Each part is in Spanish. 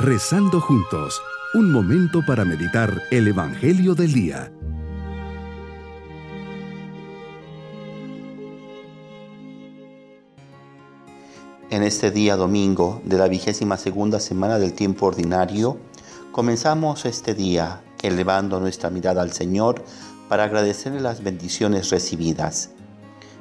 Rezando juntos, un momento para meditar el Evangelio del Día. En este día domingo de la vigésima segunda semana del tiempo ordinario, comenzamos este día elevando nuestra mirada al Señor para agradecerle las bendiciones recibidas.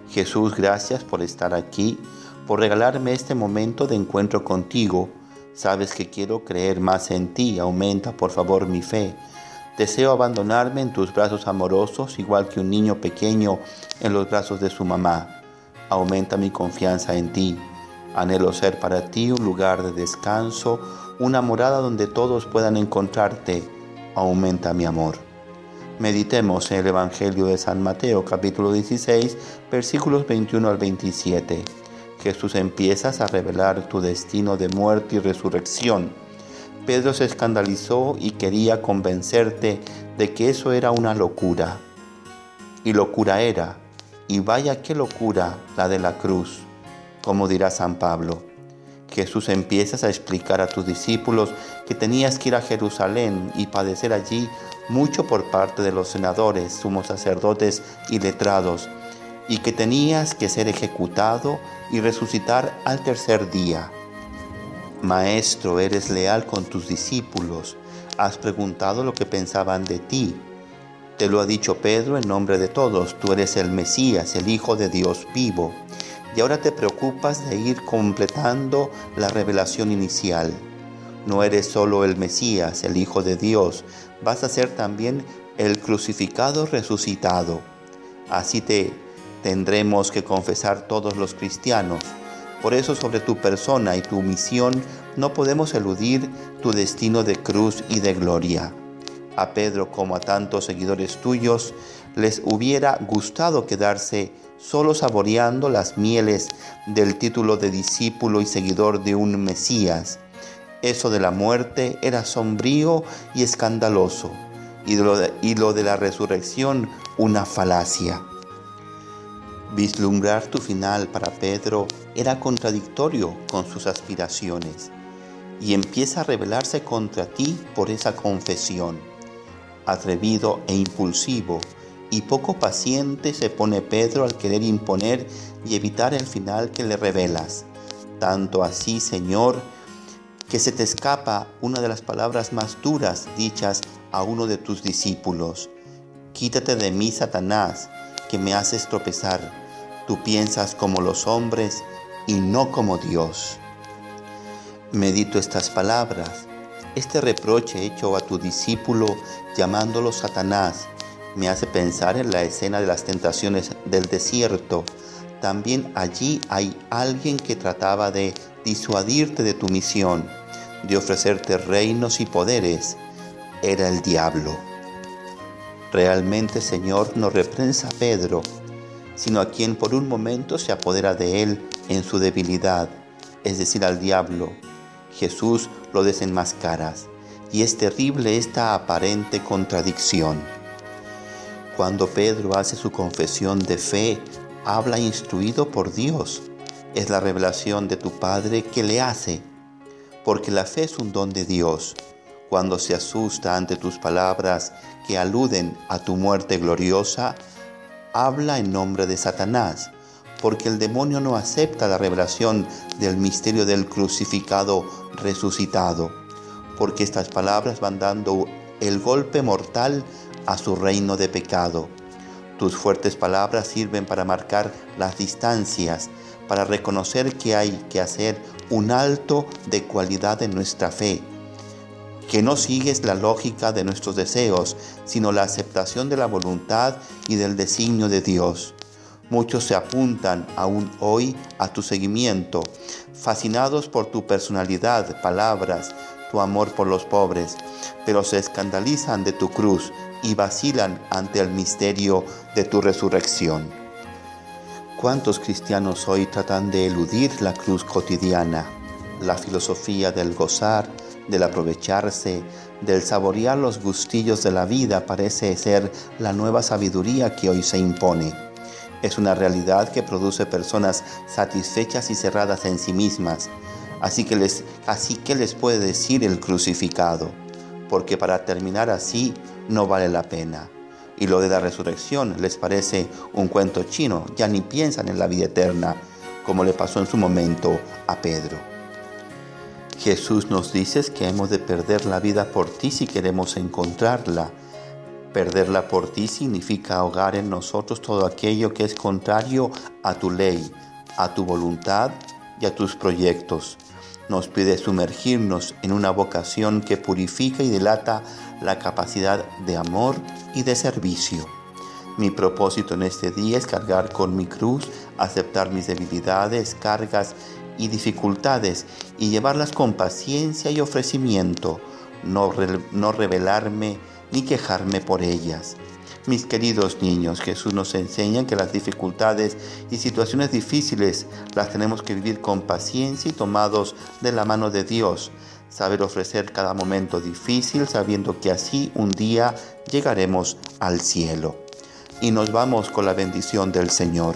Jesús, gracias por estar aquí, por regalarme este momento de encuentro contigo Sabes que quiero creer más en ti, aumenta por favor mi fe. Deseo abandonarme en tus brazos amorosos, igual que un niño pequeño en los brazos de su mamá. Aumenta mi confianza en ti. Anhelo ser para ti un lugar de descanso, una morada donde todos puedan encontrarte. Aumenta mi amor. Meditemos en el Evangelio de San Mateo capítulo 16 versículos 21 al 27. Jesús empiezas a revelar tu destino de muerte y resurrección. Pedro se escandalizó y quería convencerte de que eso era una locura. Y locura era, y vaya qué locura la de la cruz, como dirá San Pablo. Jesús empiezas a explicar a tus discípulos que tenías que ir a Jerusalén y padecer allí mucho por parte de los senadores, sumos sacerdotes y letrados, y que tenías que ser ejecutado y resucitar al tercer día. Maestro, eres leal con tus discípulos, has preguntado lo que pensaban de ti. Te lo ha dicho Pedro en nombre de todos, tú eres el Mesías, el Hijo de Dios vivo, y ahora te preocupas de ir completando la revelación inicial. No eres solo el Mesías, el Hijo de Dios, vas a ser también el crucificado resucitado. Así te tendremos que confesar todos los cristianos. Por eso sobre tu persona y tu misión no podemos eludir tu destino de cruz y de gloria. A Pedro como a tantos seguidores tuyos les hubiera gustado quedarse solo saboreando las mieles del título de discípulo y seguidor de un Mesías. Eso de la muerte era sombrío y escandaloso, y lo de, y lo de la resurrección una falacia. Vislumbrar tu final para Pedro era contradictorio con sus aspiraciones y empieza a rebelarse contra ti por esa confesión. Atrevido e impulsivo y poco paciente se pone Pedro al querer imponer y evitar el final que le revelas. Tanto así, Señor, que se te escapa una de las palabras más duras dichas a uno de tus discípulos. Quítate de mí, Satanás, que me haces tropezar. Tú piensas como los hombres y no como Dios. Medito estas palabras. Este reproche hecho a tu discípulo llamándolo Satanás me hace pensar en la escena de las tentaciones del desierto. También allí hay alguien que trataba de disuadirte de tu misión, de ofrecerte reinos y poderes. Era el diablo. Realmente, Señor, no reprensa a Pedro, sino a quien por un momento se apodera de él en su debilidad, es decir, al diablo. Jesús lo desenmascaras, y es terrible esta aparente contradicción. Cuando Pedro hace su confesión de fe, habla instruido por Dios. Es la revelación de tu Padre que le hace, porque la fe es un don de Dios cuando se asusta ante tus palabras que aluden a tu muerte gloriosa, habla en nombre de Satanás, porque el demonio no acepta la revelación del misterio del crucificado resucitado, porque estas palabras van dando el golpe mortal a su reino de pecado. Tus fuertes palabras sirven para marcar las distancias, para reconocer que hay que hacer un alto de cualidad en nuestra fe que no sigues la lógica de nuestros deseos, sino la aceptación de la voluntad y del designio de Dios. Muchos se apuntan aún hoy a tu seguimiento, fascinados por tu personalidad, palabras, tu amor por los pobres, pero se escandalizan de tu cruz y vacilan ante el misterio de tu resurrección. ¿Cuántos cristianos hoy tratan de eludir la cruz cotidiana, la filosofía del gozar, del aprovecharse, del saborear los gustillos de la vida parece ser la nueva sabiduría que hoy se impone. Es una realidad que produce personas satisfechas y cerradas en sí mismas. Así que les, así que les puede decir el crucificado, porque para terminar así no vale la pena. Y lo de la resurrección les parece un cuento chino, ya ni piensan en la vida eterna, como le pasó en su momento a Pedro. Jesús nos dice que hemos de perder la vida por ti si queremos encontrarla. Perderla por ti significa ahogar en nosotros todo aquello que es contrario a tu ley, a tu voluntad y a tus proyectos. Nos pide sumergirnos en una vocación que purifica y delata la capacidad de amor y de servicio. Mi propósito en este día es cargar con mi cruz, aceptar mis debilidades, cargas y dificultades y llevarlas con paciencia y ofrecimiento, no, no rebelarme ni quejarme por ellas. Mis queridos niños, Jesús nos enseña que las dificultades y situaciones difíciles las tenemos que vivir con paciencia y tomados de la mano de Dios. Saber ofrecer cada momento difícil sabiendo que así un día llegaremos al cielo. Y nos vamos con la bendición del Señor.